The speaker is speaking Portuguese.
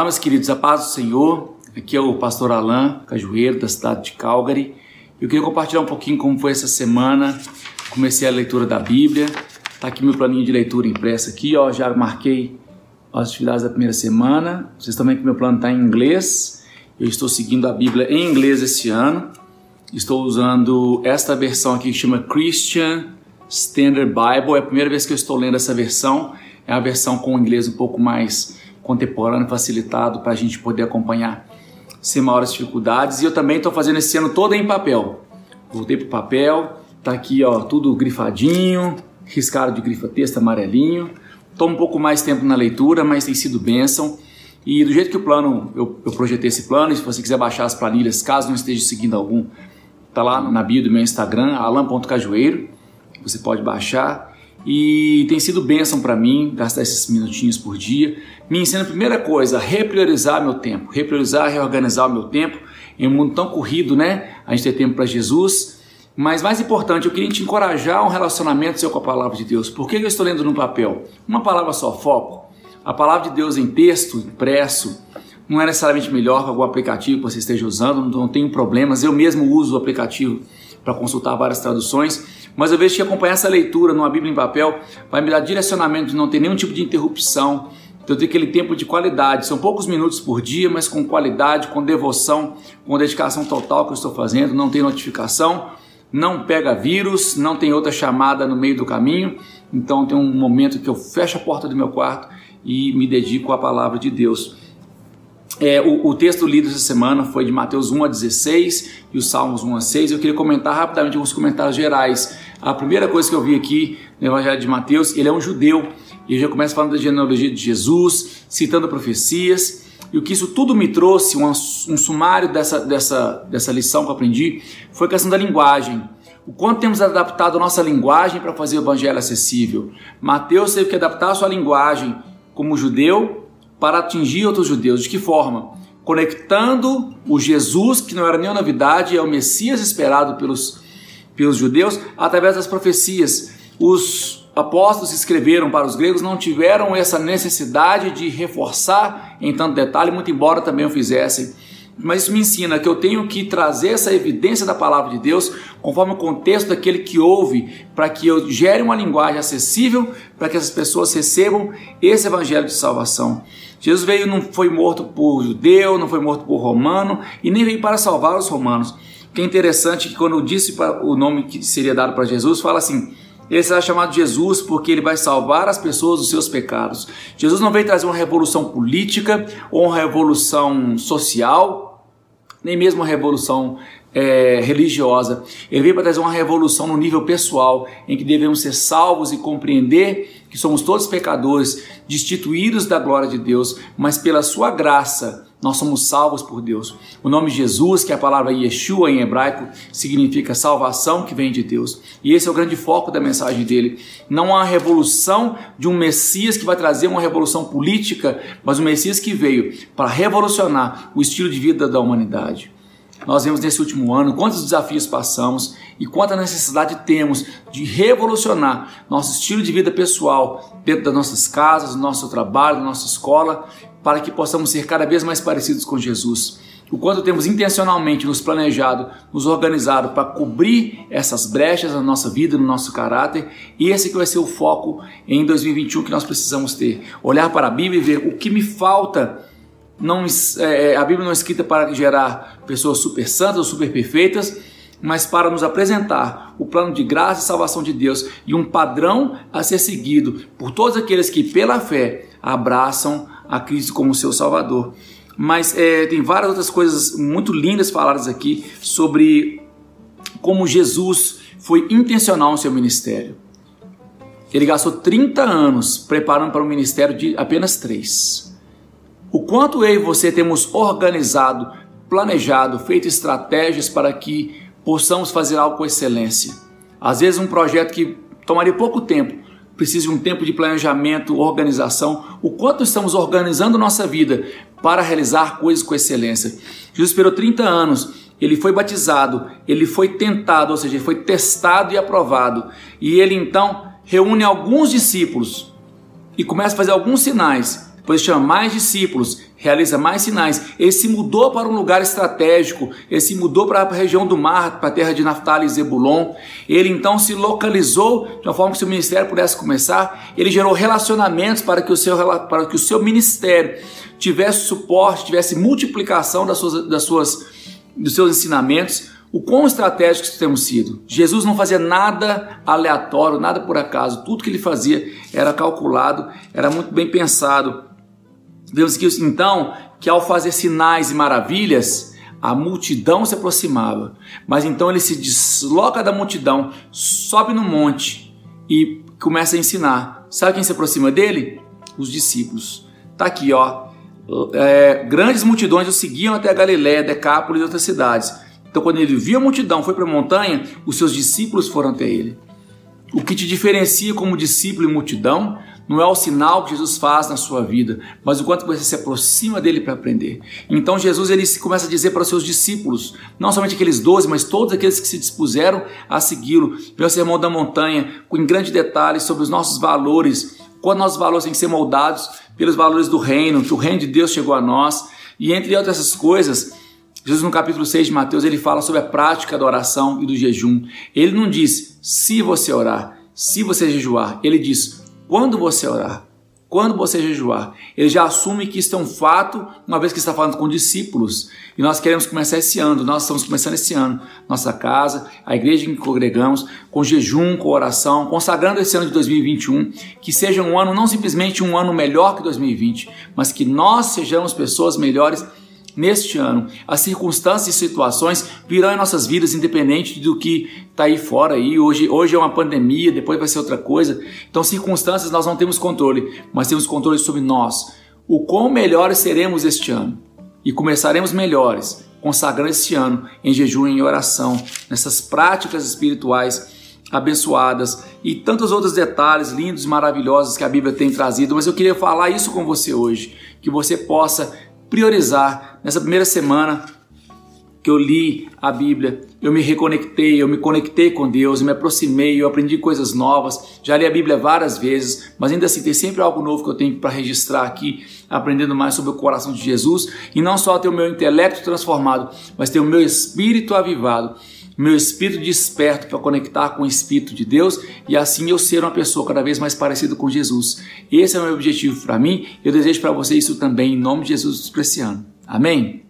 Olá, meus queridos, a paz do Senhor. Aqui é o pastor Alain Cajueiro, da cidade de Calgary. Eu queria compartilhar um pouquinho como foi essa semana. Comecei a leitura da Bíblia. Tá aqui meu planinho de leitura impresso aqui, ó. Já marquei as atividades da primeira semana. Vocês também que meu plano está em inglês. Eu estou seguindo a Bíblia em inglês esse ano. Estou usando esta versão aqui que chama Christian Standard Bible. É a primeira vez que eu estou lendo essa versão. É a versão com inglês um pouco mais contemporâneo facilitado para a gente poder acompanhar sem maiores dificuldades. E eu também estou fazendo esse ano todo em papel. Voltei para o papel, tá aqui ó, tudo grifadinho, riscado de grifa texto amarelinho. Toma um pouco mais tempo na leitura, mas tem sido bênção. E do jeito que o plano, eu, eu projetei esse plano, e se você quiser baixar as planilhas, caso não esteja seguindo algum, tá lá na bio do meu Instagram, alan.cajueiro, você pode baixar e tem sido bênção para mim gastar esses minutinhos por dia. Me ensina a primeira coisa, a repriorizar meu tempo, repriorizar, reorganizar o meu tempo em um mundo tão corrido, né? A gente tem tempo para Jesus. Mas mais importante, eu queria te encorajar um relacionamento seu com a palavra de Deus. Por que eu estou lendo no papel? Uma palavra só, foco. A palavra de Deus em texto, impresso, não é necessariamente melhor que algum aplicativo que você esteja usando, não tenho problemas. Eu mesmo uso o aplicativo para consultar várias traduções mas eu vejo que acompanhar essa leitura numa Bíblia em papel vai me dar direcionamento não ter nenhum tipo de interrupção, então ter aquele tempo de qualidade. São poucos minutos por dia, mas com qualidade, com devoção, com dedicação total que eu estou fazendo. Não tem notificação, não pega vírus, não tem outra chamada no meio do caminho. Então tem um momento que eu fecho a porta do meu quarto e me dedico à palavra de Deus. É, o, o, texto lido essa semana foi de Mateus 1 a 16 e os Salmos 1 a 6. Eu queria comentar rapidamente alguns comentários gerais. A primeira coisa que eu vi aqui no Evangelho de Mateus, ele é um judeu e já começa falando da genealogia de Jesus, citando profecias. E o que isso tudo me trouxe, um, um sumário dessa, dessa, dessa lição que eu aprendi, foi a questão da linguagem. O quanto temos adaptado a nossa linguagem para fazer o Evangelho acessível. Mateus teve que adaptar a sua linguagem como judeu para atingir outros judeus. De que forma? Conectando o Jesus, que não era nenhuma novidade, é o Messias esperado pelos, pelos judeus, através das profecias. Os apóstolos que escreveram para os gregos não tiveram essa necessidade de reforçar em tanto detalhe, muito embora também o fizessem. Mas isso me ensina que eu tenho que trazer essa evidência da palavra de Deus conforme o contexto daquele que ouve, para que eu gere uma linguagem acessível para que essas pessoas recebam esse evangelho de salvação. Jesus veio, não foi morto por judeu, não foi morto por romano e nem veio para salvar os romanos. O que é interessante que quando disse o nome que seria dado para Jesus, fala assim: ele será chamado Jesus porque ele vai salvar as pessoas dos seus pecados. Jesus não veio trazer uma revolução política ou uma revolução social, nem mesmo uma revolução é, religiosa. Ele veio para trazer uma revolução no nível pessoal, em que devemos ser salvos e compreender que somos todos pecadores, destituídos da glória de Deus, mas pela sua graça nós somos salvos por Deus. O nome Jesus, que é a palavra Yeshua em hebraico, significa salvação que vem de Deus. E esse é o grande foco da mensagem dele. Não há revolução de um Messias que vai trazer uma revolução política, mas um Messias que veio para revolucionar o estilo de vida da humanidade nós vemos nesse último ano quantos desafios passamos e quanta necessidade temos de revolucionar nosso estilo de vida pessoal dentro das nossas casas, do nosso trabalho, da nossa escola, para que possamos ser cada vez mais parecidos com Jesus. O quanto temos intencionalmente nos planejado, nos organizado para cobrir essas brechas na nossa vida, no nosso caráter, e esse que vai ser o foco em 2021 que nós precisamos ter. Olhar para a Bíblia e ver o que me falta não, é, é, a Bíblia não é escrita para gerar pessoas super santas ou super perfeitas, mas para nos apresentar o plano de graça e salvação de Deus e um padrão a ser seguido por todos aqueles que, pela fé, abraçam a Cristo como seu Salvador. Mas é, tem várias outras coisas muito lindas faladas aqui sobre como Jesus foi intencional no seu ministério. Ele gastou 30 anos preparando para um ministério de apenas três. O quanto eu e você temos organizado, planejado, feito estratégias para que possamos fazer algo com excelência. Às vezes um projeto que tomaria pouco tempo, precisa de um tempo de planejamento, organização. O quanto estamos organizando nossa vida para realizar coisas com excelência. Jesus esperou 30 anos, ele foi batizado, ele foi tentado, ou seja, ele foi testado e aprovado. E ele então reúne alguns discípulos e começa a fazer alguns sinais depois chama mais discípulos, realiza mais sinais. Ele se mudou para um lugar estratégico, ele se mudou para a região do mar, para a terra de Naftali e Zebulon. Ele então se localizou de uma forma que seu ministério pudesse começar. Ele gerou relacionamentos para que o seu, para que o seu ministério tivesse suporte, tivesse multiplicação das suas, das suas, dos seus ensinamentos. O quão estratégicos temos sido. Jesus não fazia nada aleatório, nada por acaso. Tudo que ele fazia era calculado, era muito bem pensado. Vemos que então que ao fazer sinais e maravilhas, a multidão se aproximava. Mas então ele se desloca da multidão, sobe no monte e começa a ensinar. Sabe quem se aproxima dele? Os discípulos. Tá aqui, ó. É, grandes multidões o seguiam até a Galiléia, Decápolis e outras cidades. Então, quando ele viu a multidão, foi para a montanha, os seus discípulos foram até ele. O que te diferencia como discípulo e multidão não é o sinal que Jesus faz na sua vida, mas o quanto você se aproxima dele para aprender. Então Jesus ele começa a dizer para os seus discípulos, não somente aqueles doze, mas todos aqueles que se dispuseram a segui-lo, pelo sermão da montanha, com grande detalhes sobre os nossos valores, quando nossos valores têm que ser moldados pelos valores do reino, que o reino de Deus chegou a nós, e entre outras coisas, Jesus no capítulo 6 de Mateus, ele fala sobre a prática da oração e do jejum. Ele não diz se você orar, se você jejuar, ele diz quando você orar, quando você jejuar, ele já assume que isso é um fato, uma vez que está falando com discípulos. E nós queremos começar esse ano, nós estamos começando esse ano, nossa casa, a igreja em que congregamos, com jejum, com oração, consagrando esse ano de 2021, que seja um ano, não simplesmente um ano melhor que 2020, mas que nós sejamos pessoas melhores neste ano. As circunstâncias e situações virão em nossas vidas, independente do que está aí fora. Aí. Hoje, hoje é uma pandemia, depois vai ser outra coisa. Então, circunstâncias nós não temos controle, mas temos controle sobre nós. O quão melhores seremos este ano. E começaremos melhores, consagrando este ano em jejum e em oração, nessas práticas espirituais abençoadas e tantos outros detalhes lindos e maravilhosos que a Bíblia tem trazido, mas eu queria falar isso com você hoje, que você possa priorizar. Nessa primeira semana que eu li a Bíblia, eu me reconectei, eu me conectei com Deus, eu me aproximei, eu aprendi coisas novas. Já li a Bíblia várias vezes, mas ainda assim tem sempre algo novo que eu tenho para registrar aqui, aprendendo mais sobre o coração de Jesus. E não só ter o meu intelecto transformado, mas ter o meu espírito avivado meu espírito desperto para conectar com o Espírito de Deus e assim eu ser uma pessoa cada vez mais parecida com Jesus. Esse é o meu objetivo para mim eu desejo para você isso também, em nome de Jesus, para esse ano. Amém?